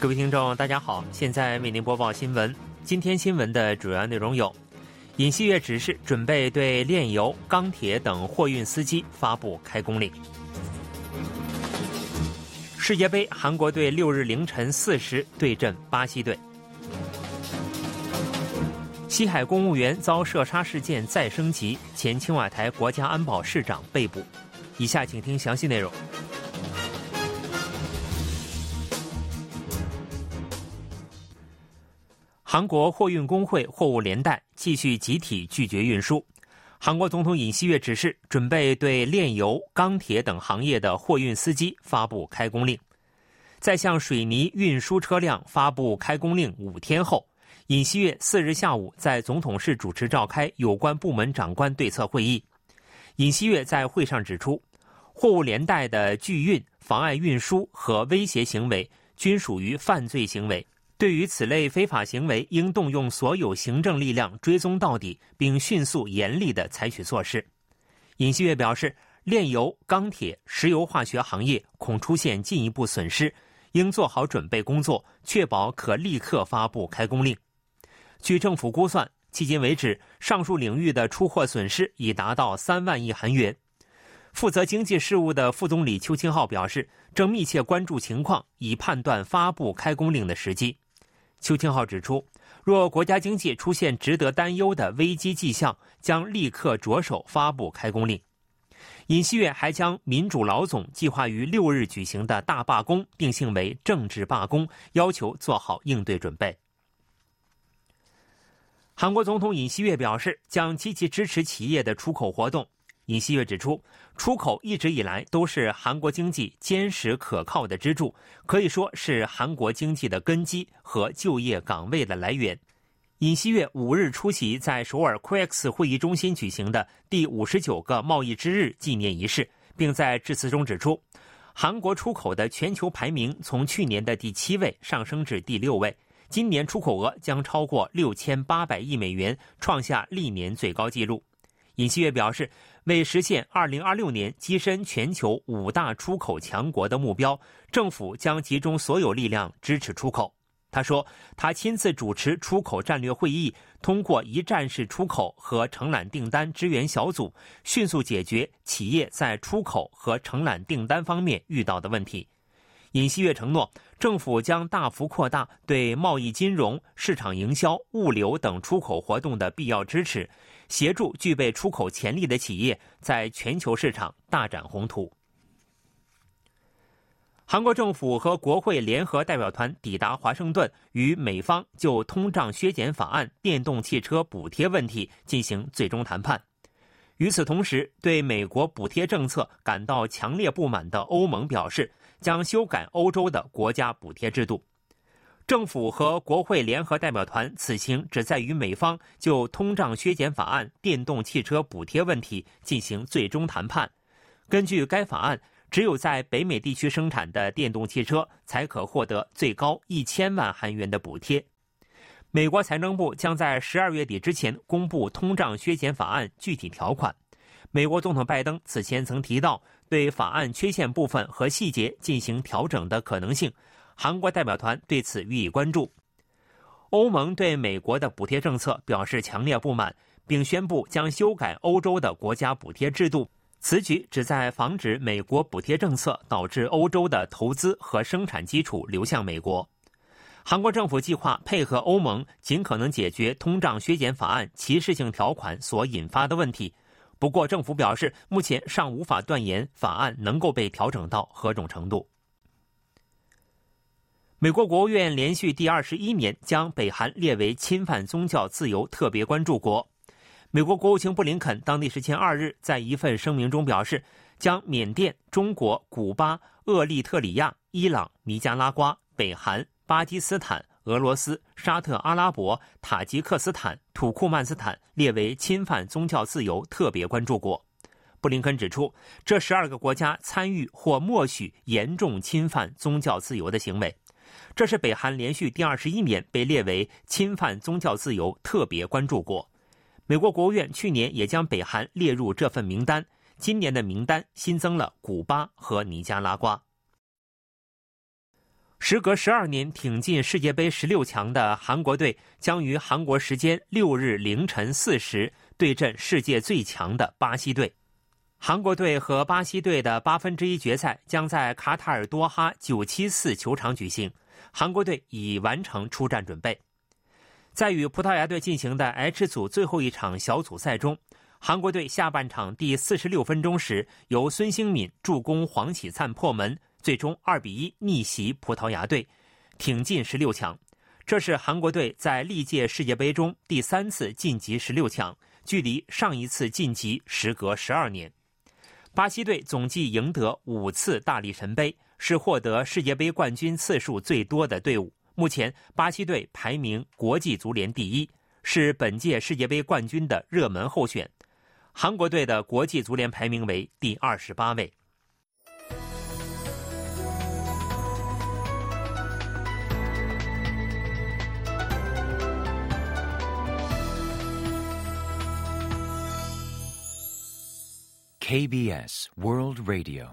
各位听众，大家好，现在为您播报新闻。今天新闻的主要内容有：尹锡悦指示准备对炼油、钢铁等货运司机发布开工令；世界杯，韩国队六日凌晨四时对阵巴西队；西海公务员遭射杀事件再升级，前青瓦台国家安保市长被捕。以下请听详细内容。韩国货运工会货物连带继续集体拒绝运输。韩国总统尹锡悦指示，准备对炼油、钢铁等行业的货运司机发布开工令。在向水泥运输车辆发布开工令五天后，尹锡悦四日下午在总统室主持召开有关部门长官对策会议。尹锡悦在会上指出，货物连带的拒运、妨碍运输和威胁行为均属于犯罪行为。对于此类非法行为，应动用所有行政力量追踪到底，并迅速严厉地采取措施。尹锡悦表示，炼油、钢铁、石油化学行业恐出现进一步损失，应做好准备工作，确保可立刻发布开工令。据政府估算，迄今为止，上述领域的出货损失已达到三万亿韩元。负责经济事务的副总理邱清浩表示，正密切关注情况，以判断发布开工令的时机。邱清浩指出，若国家经济出现值得担忧的危机迹象，将立刻着手发布开工令。尹锡悦还将民主老总计划于六日举行的大罢工定性为政治罢工，要求做好应对准备。韩国总统尹锡悦表示，将积极支持企业的出口活动。尹锡悦指出，出口一直以来都是韩国经济坚实可靠的支柱，可以说是韩国经济的根基和就业岗位的来源。尹锡悦五日出席在首尔 Quex 会议中心举行的第五十九个贸易之日纪念仪式，并在致辞中指出，韩国出口的全球排名从去年的第七位上升至第六位，今年出口额将超过六千八百亿美元，创下历年最高纪录。尹锡悦表示。为实现2026年跻身全球五大出口强国的目标，政府将集中所有力量支持出口。他说，他亲自主持出口战略会议，通过一站式出口和承揽订单支援小组，迅速解决企业在出口和承揽订单方面遇到的问题。尹锡悦承诺，政府将大幅扩大对贸易、金融、市场营销、物流等出口活动的必要支持。协助具备出口潜力的企业在全球市场大展宏图。韩国政府和国会联合代表团抵达华盛顿，与美方就通胀削减法案、电动汽车补贴问题进行最终谈判。与此同时，对美国补贴政策感到强烈不满的欧盟表示，将修改欧洲的国家补贴制度。政府和国会联合代表团此行旨在与美方就通胀削减法案、电动汽车补贴问题进行最终谈判。根据该法案，只有在北美地区生产的电动汽车才可获得最高一千万韩元的补贴。美国财政部将在十二月底之前公布通胀削减法案具体条款。美国总统拜登此前曾提到对法案缺陷部分和细节进行调整的可能性。韩国代表团对此予以关注。欧盟对美国的补贴政策表示强烈不满，并宣布将修改欧洲的国家补贴制度。此举旨在防止美国补贴政策导致欧洲的投资和生产基础流向美国。韩国政府计划配合欧盟，尽可能解决通胀削减法案歧视性条款所引发的问题。不过，政府表示目前尚无法断言法案能够被调整到何种程度。美国国务院连续第二十一年将北韩列为侵犯宗教自由特别关注国。美国国务卿布林肯当地时间二日在一份声明中表示，将缅甸、中国、古巴、厄立特里亚、伊朗、尼加拉瓜、北韩、巴基斯坦、俄罗斯、沙特阿拉伯、塔吉克斯坦、土库曼斯坦列为侵犯宗教自由特别关注国。布林肯指出，这十二个国家参与或默许严重侵犯宗教自由的行为。这是北韩连续第二十一年被列为侵犯宗教自由特别关注国。美国国务院去年也将北韩列入这份名单，今年的名单新增了古巴和尼加拉瓜。时隔十二年挺进世界杯十六强的韩国队，将于韩国时间六日凌晨四时对阵世界最强的巴西队。韩国队和巴西队的八分之一决赛将在卡塔尔多哈九七四球场举行。韩国队已完成出战准备。在与葡萄牙队进行的 H 组最后一场小组赛中，韩国队下半场第四十六分钟时，由孙兴敏助攻黄喜灿破门，最终二比一逆袭葡萄牙队，挺进十六强。这是韩国队在历届世界杯中第三次晋级十六强，距离上一次晋级时隔十二年。巴西队总计赢得五次大力神杯，是获得世界杯冠军次数最多的队伍。目前，巴西队排名国际足联第一，是本届世界杯冠军的热门候选。韩国队的国际足联排名为第二十八位。KBS World Radio，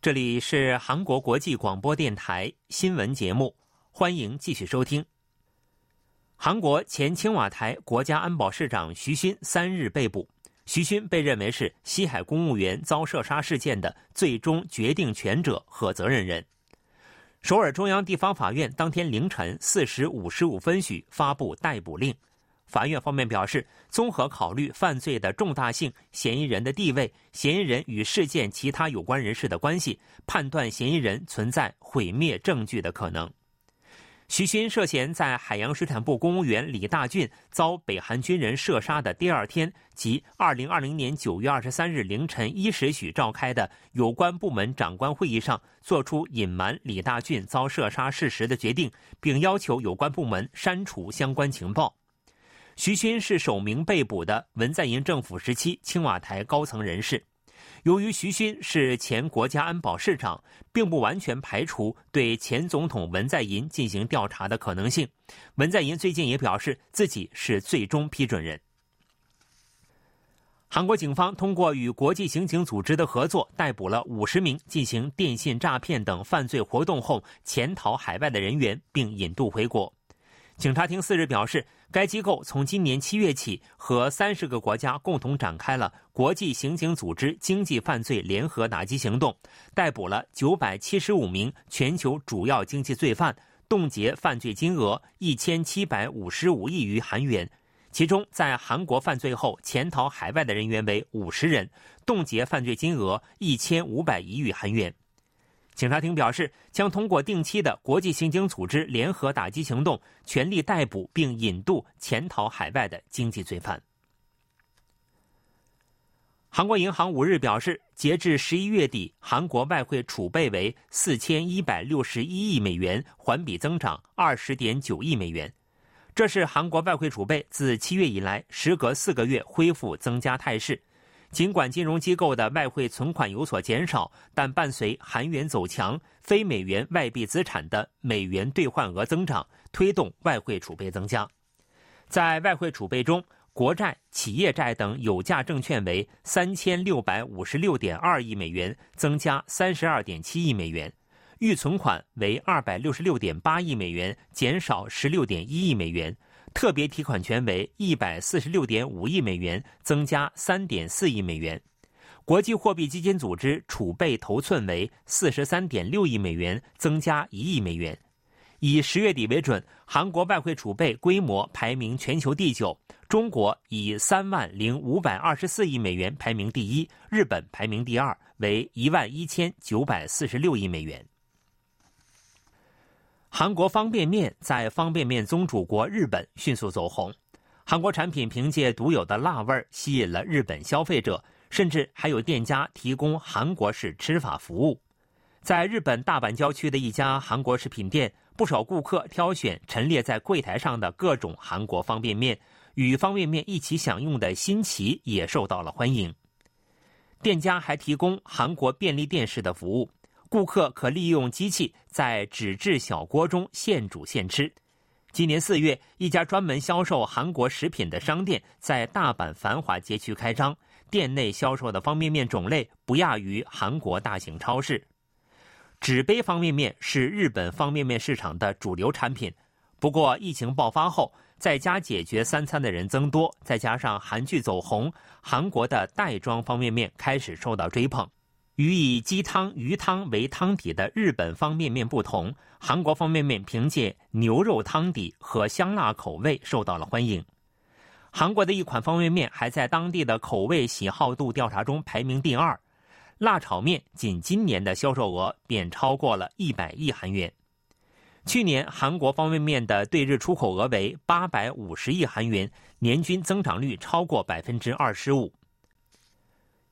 这里是韩国国际广播电台新闻节目，欢迎继续收听。韩国前青瓦台国家安保市长徐勋三日被捕，徐勋被认为是西海公务员遭射杀事件的最终决定权者和责任人。首尔中央地方法院当天凌晨四时五十五分许发布逮捕令。法院方面表示，综合考虑犯罪的重大性、嫌疑人的地位、嫌疑人与事件其他有关人士的关系，判断嫌疑人存在毁灭证据的可能。徐勋涉嫌在海洋水产部公务员李大俊遭北韩军人射杀的第二天，即二零二零年九月二十三日凌晨一时许召开的有关部门长官会议上，作出隐瞒李大俊遭射杀事实的决定，并要求有关部门删除相关情报。徐勋是首名被捕的文在寅政府时期青瓦台高层人士。由于徐勋是前国家安保市长，并不完全排除对前总统文在寅进行调查的可能性。文在寅最近也表示自己是最终批准人。韩国警方通过与国际刑警组织的合作，逮捕了五十名进行电信诈骗等犯罪活动后潜逃海外的人员，并引渡回国。警察厅四日表示。该机构从今年七月起，和三十个国家共同展开了国际刑警组织经济犯罪联合打击行动，逮捕了九百七十五名全球主要经济罪犯，冻结犯罪金额一千七百五十五亿余韩元。其中，在韩国犯罪后潜逃海外的人员为五十人，冻结犯罪金额一千五百亿余韩元。警察厅表示，将通过定期的国际刑警组织联合打击行动，全力逮捕并引渡潜逃海外的经济罪犯。韩国银行五日表示，截至十一月底，韩国外汇储备为四千一百六十一亿美元，环比增长二十点九亿美元。这是韩国外汇储备自七月以来，时隔四个月恢复增加态势。尽管金融机构的外汇存款有所减少，但伴随韩元走强，非美元外币资产的美元兑换额增长，推动外汇储备增加。在外汇储备中，国债、企业债等有价证券为三千六百五十六点二亿美元，增加三十二点七亿美元；预存款为二百六十六点八亿美元，减少十六点一亿美元。特别提款权为一百四十六点五亿美元，增加三点四亿美元。国际货币基金组织储备头寸为四十三点六亿美元，增加一亿美元。以十月底为准，韩国外汇储备规模排名全球第九，中国以三万零五百二十四亿美元排名第一，日本排名第二，为一万一千九百四十六亿美元。韩国方便面在方便面宗主国日本迅速走红，韩国产品凭借独有的辣味吸引了日本消费者，甚至还有店家提供韩国式吃法服务。在日本大阪郊区的一家韩国食品店，不少顾客挑选陈列在柜台上的各种韩国方便面，与方便面一起享用的新奇也受到了欢迎。店家还提供韩国便利店式的服务。顾客可利用机器在纸质小锅中现煮现吃。今年四月，一家专门销售韩国食品的商店在大阪繁华街区开张，店内销售的方便面种类不亚于韩国大型超市。纸杯方便面是日本方便面市场的主流产品。不过，疫情爆发后，在家解决三餐的人增多，再加上韩剧走红，韩国的袋装方便面开始受到追捧。与以鸡汤、鱼汤为汤底的日本方便面不同，韩国方便面凭借牛肉汤底和香辣口味受到了欢迎。韩国的一款方便面还在当地的口味喜好度调查中排名第二，辣炒面仅今年的销售额便超过了一百亿韩元。去年韩国方便面的对日出口额为八百五十亿韩元，年均增长率超过百分之二十五。